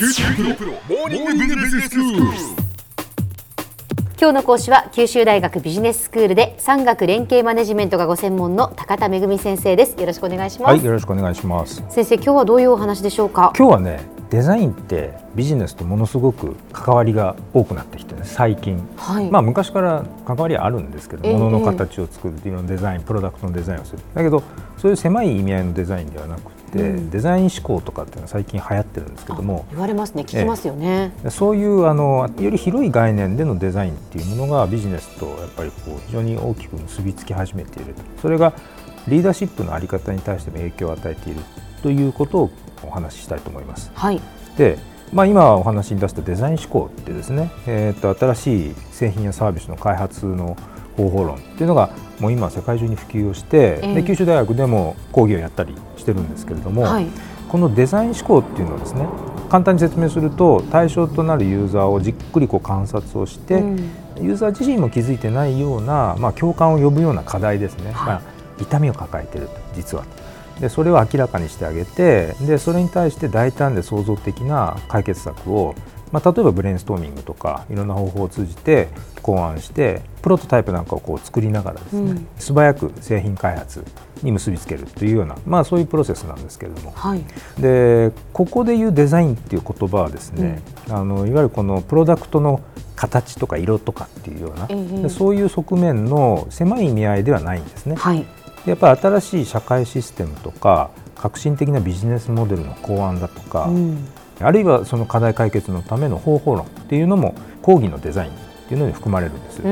九州大学モーニングビジネススクール。今日の講師は九州大学ビジネススクールで産学連携マネジメントがご専門の高田恵先生ですよろしくお願いします、はい、よろしくお願いします。先生今日はどういうお話でしょうか？今日はね、デザインってビジネスとものすごく関わりが多くなってきてね、最近。はい、まあ昔から関わりはあるんですけど、ええ物の形を作るっていうのデザイン、プロダクトのデザインをする。だけど、そういう狭い意味合いのデザインではなくて、うん。デザイン思考とかっていうのは最近流行ってるんですけども、言われますね。聞きますよね、そういうあのより広い概念でのデザインっていうものがビジネスとやっぱりこう非常に大きく結びつき始めている。とそれがリーダーシップの在り方に対しても影響を与えているということをお話ししたいと思います。はい。で、まあ、今お話に出したデザイン思考ってですね、えー、と新しい製品やサービスの開発の方法論っていうのがもう今世界中に普及をして、ええ。で九州大学でも講義をやったりしてるんですけれども、はい。このデザイン思考っていうのはですね簡単に説明すると対象となるユーザーをじっくりこう観察をして、うん。ユーザー自身も気づいてないような、まあ、共感を呼ぶような課題ですね、はい。まあ、痛みを抱えていると実は。でそれを明らかにしてあげてでそれに対して大胆で創造的な解決策を、まあ、例えばブレインストーミングとかいろんな方法を通じて考案してプロトタイプなんかをこう作りながらですね、うん。素早く製品開発に結びつけるというような、まあ、そういうプロセスなんですけれども。はい。でここでいうデザインっていう言葉はですね、あのいわゆるこのプロダクトの形とか色とかっていうような、ええ。でそういう側面の狭い意味合いではないんですね。はい。やっぱり新しい社会システムとか革新的なビジネスモデルの考案だとか、うんあるいはその課題解決のための方法論っていうのも講義のデザインっていうのに含まれるんです。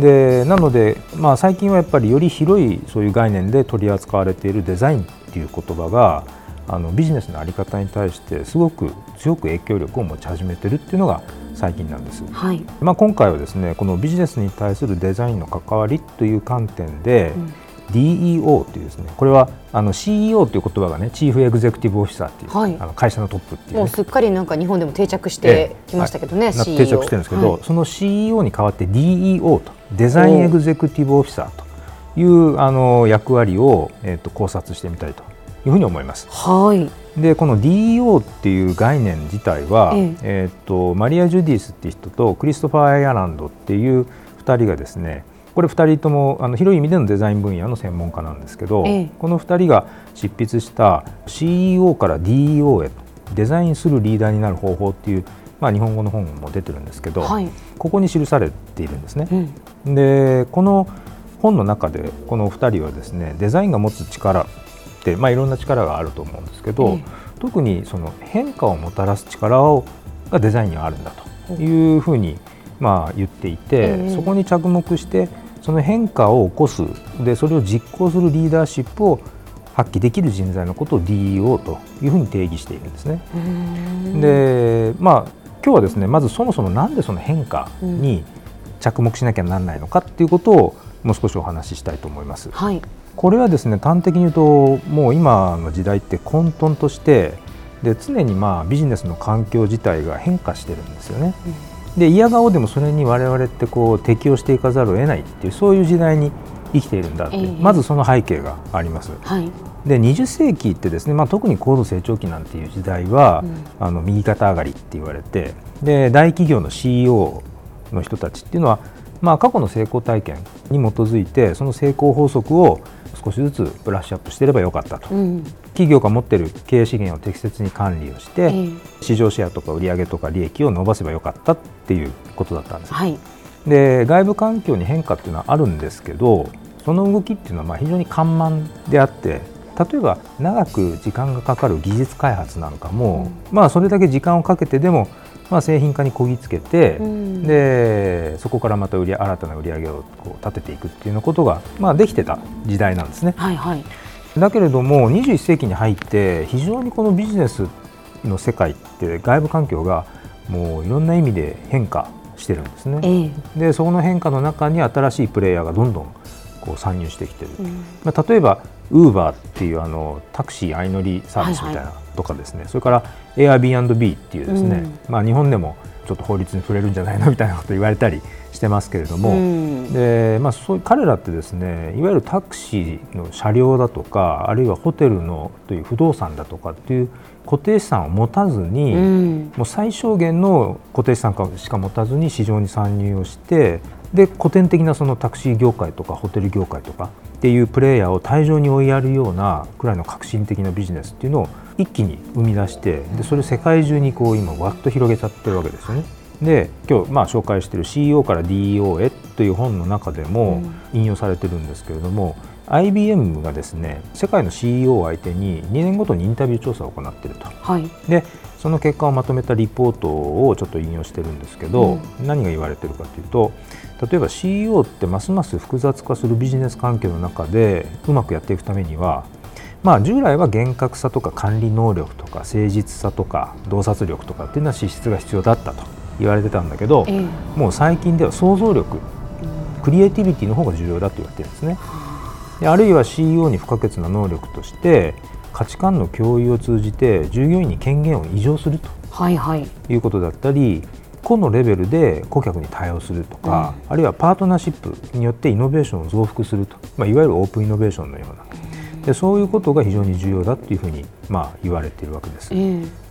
でなので、まあ、最近はやっぱりより広いそういう概念で取り扱われているデザインっていう言葉があのビジネスの在り方に対してすごく強く影響力を持ち始めてるっていうのが最近なんです。はい、まあ、今回はですねこのビジネスに対するデザインの関わりという観点で、うん DEO というですねこれはあの CEO という言葉がねチーフエグゼクティブオフィサーっていう、はい。あの会社のトップっていう、ね、もうすっかりなんか日本でも定着してきましたけどね、定着してるんですけど、はい。その CEO に代わって DEO とデザインエグゼクティブオフィサーというあの役割を、えっと考察してみたいというふうに思います。はい。でこの DEO っていう概念自体は、ええ。えっとマリア・ジュディスっていう人とクリストファー・アイアランドっていう2人がですねこれ2人ともあの広い意味でのデザイン分野の専門家なんですけど、ええ。この2人が執筆した CEO から DEO へデザインするリーダーになる方法っていう、まあ、日本語の本も出てるんですけど、はい。ここに記されているんですね。うん。でこの本の中でこの2人はですねデザインが持つ力って、まあ、いろんな力があると思うんですけど、ええ。特にその変化をもたらす力をがデザインにはあるんだというふうに、まあ、言っていて、ええ。そこに着目してその変化を起こすでそれを実行するリーダーシップを発揮できる人材のことを DEO というふうに定義しているんですね。でまあ今日はですねまずそもそもなんでその変化に着目しなきゃならないのかっていうことをもう少しお話ししたいと思います。はいこれはですね端的に言うともう今の時代って混沌としてで常にまあビジネスの環境自体が変化してるんですよね。で嫌顔でもそれに我々ってこう適応していかざるを得ないっていうそういう時代に生きているんだって、ええ。まずその背景があります。はい。で20世紀ってですね、まあ、特に高度成長期なんていう時代は、うん。あの右肩上がりって言われてで大企業の CEO の人たちっていうのは、まあ、過去の成功体験に基づいてその成功法則を少しずつブラッシュアップしていればよかったと、うん。企業が持っている経営資源を適切に管理をして、ええ。市場シェアとか売上とか利益を伸ばせばよかったっていうことだったんです。はい。で外部環境に変化っていうのはあるんですけどその動きっていうのはまあ非常に緩慢であって例えば長く時間がかかる技術開発なんかも、まあそれだけ時間をかけてでも、まあ、製品化にこぎつけて、うん。でそこからまた売り新たな売り上げをこう立てていくっていうようなことが、まあ、できてた時代なんですね。はいはい。だけれども21世紀に入って非常にこのビジネスの世界って外部環境がもういろんな意味で変化してるんですね。ええ。でそこの変化の中に新しいプレイヤーがどんどんこう参入してきてる、うん。まあ、例えばウーバーっていうあのタクシー相乗りサービスみたいな、はいはとかですね。それから Airbnb っていうですね、まあ、日本でもちょっと法律に触れるんじゃないのみたいなこと言われたりしてますけれども、でまあ、そう彼らってですねいわゆるタクシーの車両だとかあるいはホテルのという不動産だとかっていう固定資産を持たずに、もう最小限の固定資産しか持たずに市場に参入をしてで古典的なそのタクシー業界とかホテル業界とかっていうプレイヤーを対象に追いやるようなくらいの革新的なビジネスっていうのを一気に生み出してでそれを世界中にこう今わっと広げちゃってるわけですよね。で今日まあ紹介している CEO から DEO へという本の中でも引用されてるんですけれども、うん、IBM がですね世界の CEO を相手に2年ごとにインタビュー調査を行っていると、はい、でその結果をまとめたリポートをちょっと引用してるんですけど、うん、何が言われてるかというと例えば CEO ってますます複雑化するビジネス環境の中でうまくやっていくためにはまあ、従来は厳格さとか管理能力とか誠実さとか洞察力とかっていうのは資質が必要だったと言われてたんだけど、えー、もう最近では想像力、クリエイティビティの方が重要だと言われてるんですね。であるいは CEO に不可欠な能力として価値観の共有を通じて従業員に権限を移譲すると、はいはい、いうことだったり個のレベルで顧客に対応するとか、うん、あるいはパートナーシップによってイノベーションを増幅すると、まあ、いわゆるオープンイノベーションのような。でそういうことが非常に重要だというふうに、まあ、言われているわけです。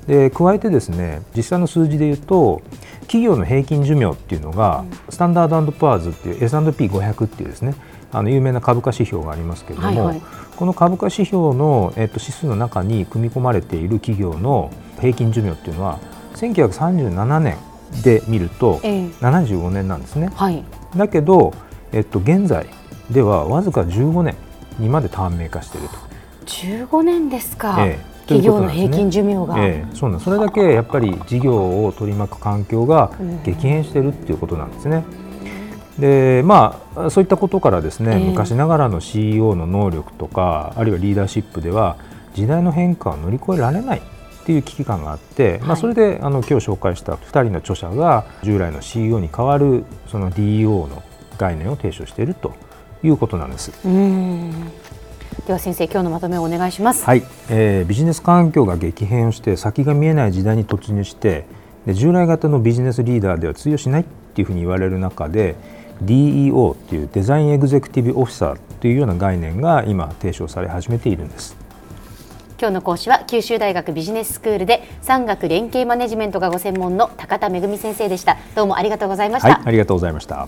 で加えてですね実際の数字でいうと企業の平均寿命っていうのが、スタンダードプアーズっていう S&P500 っていうですねあの有名な株価指標がありますけれども、はいはい、この株価指標の、えっと、指数の中に組み込まれている企業の平均寿命っていうのは1937年で見ると75年なんですね。はい、だけど、えっと、現在ではわずか15年にまで短命化していると。15年ですか、ええ。企業の平均寿命が、ええ、そうなんそれだけやっぱり事業を取り巻く環境が激変しているっていうことなんですね。でまあ、そういったことからですね、えー、昔ながらの CEO の能力とかあるいはリーダーシップでは時代の変化を乗り越えられないっていう危機感があって、はい、まあ、それであの今日紹介した2人の著者が従来の CEO に代わるその DEO の概念を提唱しているということなんです。では先生今日のまとめをお願いします。はい、えー、ビジネス環境が激変をして先が見えない時代に突入してで従来型のビジネスリーダーでは通用しないっていうふうに言われる中で DEO っていうデザインエグゼクティブオフィサーというような概念が今提唱され始めているんです。今日の講師は九州大学ビジネススクールで産学連携マネジメントがご専門の高田恵先生でした。どうもありがとうございました。はい、ありがとうございました。